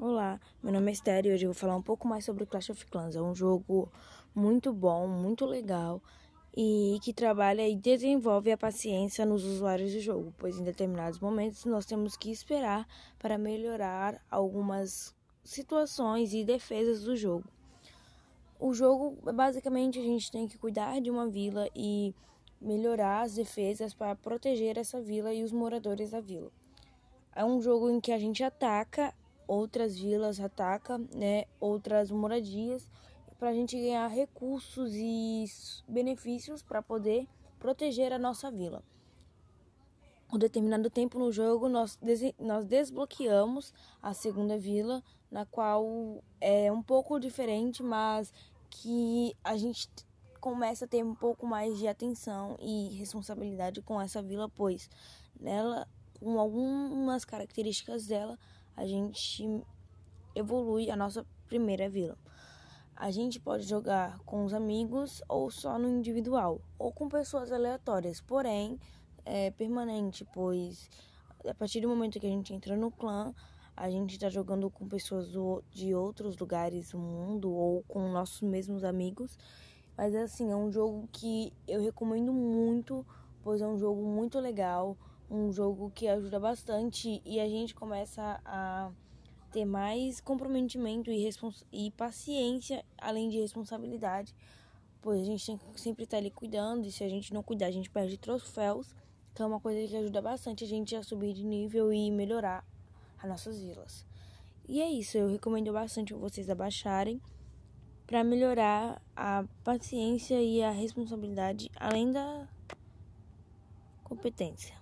Olá, meu nome é Esther e hoje eu vou falar um pouco mais sobre Clash of Clans. É um jogo muito bom, muito legal e que trabalha e desenvolve a paciência nos usuários do jogo, pois em determinados momentos nós temos que esperar para melhorar algumas situações e defesas do jogo. O jogo, basicamente, a gente tem que cuidar de uma vila e melhorar as defesas para proteger essa vila e os moradores da vila. É um jogo em que a gente ataca outras vilas ataca, né, outras moradias, para a gente ganhar recursos e benefícios para poder proteger a nossa vila. Um determinado tempo no jogo, nós, des nós desbloqueamos a segunda vila, na qual é um pouco diferente, mas que a gente começa a ter um pouco mais de atenção e responsabilidade com essa vila, pois nela, com algumas características dela, a gente evolui a nossa primeira vila. A gente pode jogar com os amigos ou só no individual, ou com pessoas aleatórias, porém é permanente, pois a partir do momento que a gente entra no clã, a gente está jogando com pessoas do, de outros lugares do mundo ou com nossos mesmos amigos. Mas assim, é um jogo que eu recomendo muito, pois é um jogo muito legal um jogo que ajuda bastante e a gente começa a ter mais comprometimento e, e paciência, além de responsabilidade, pois a gente tem que sempre estar ali cuidando e se a gente não cuidar, a gente perde troféus, que é uma coisa que ajuda bastante a gente a subir de nível e melhorar as nossas vilas. E é isso, eu recomendo bastante vocês abaixarem para melhorar a paciência e a responsabilidade, além da competência.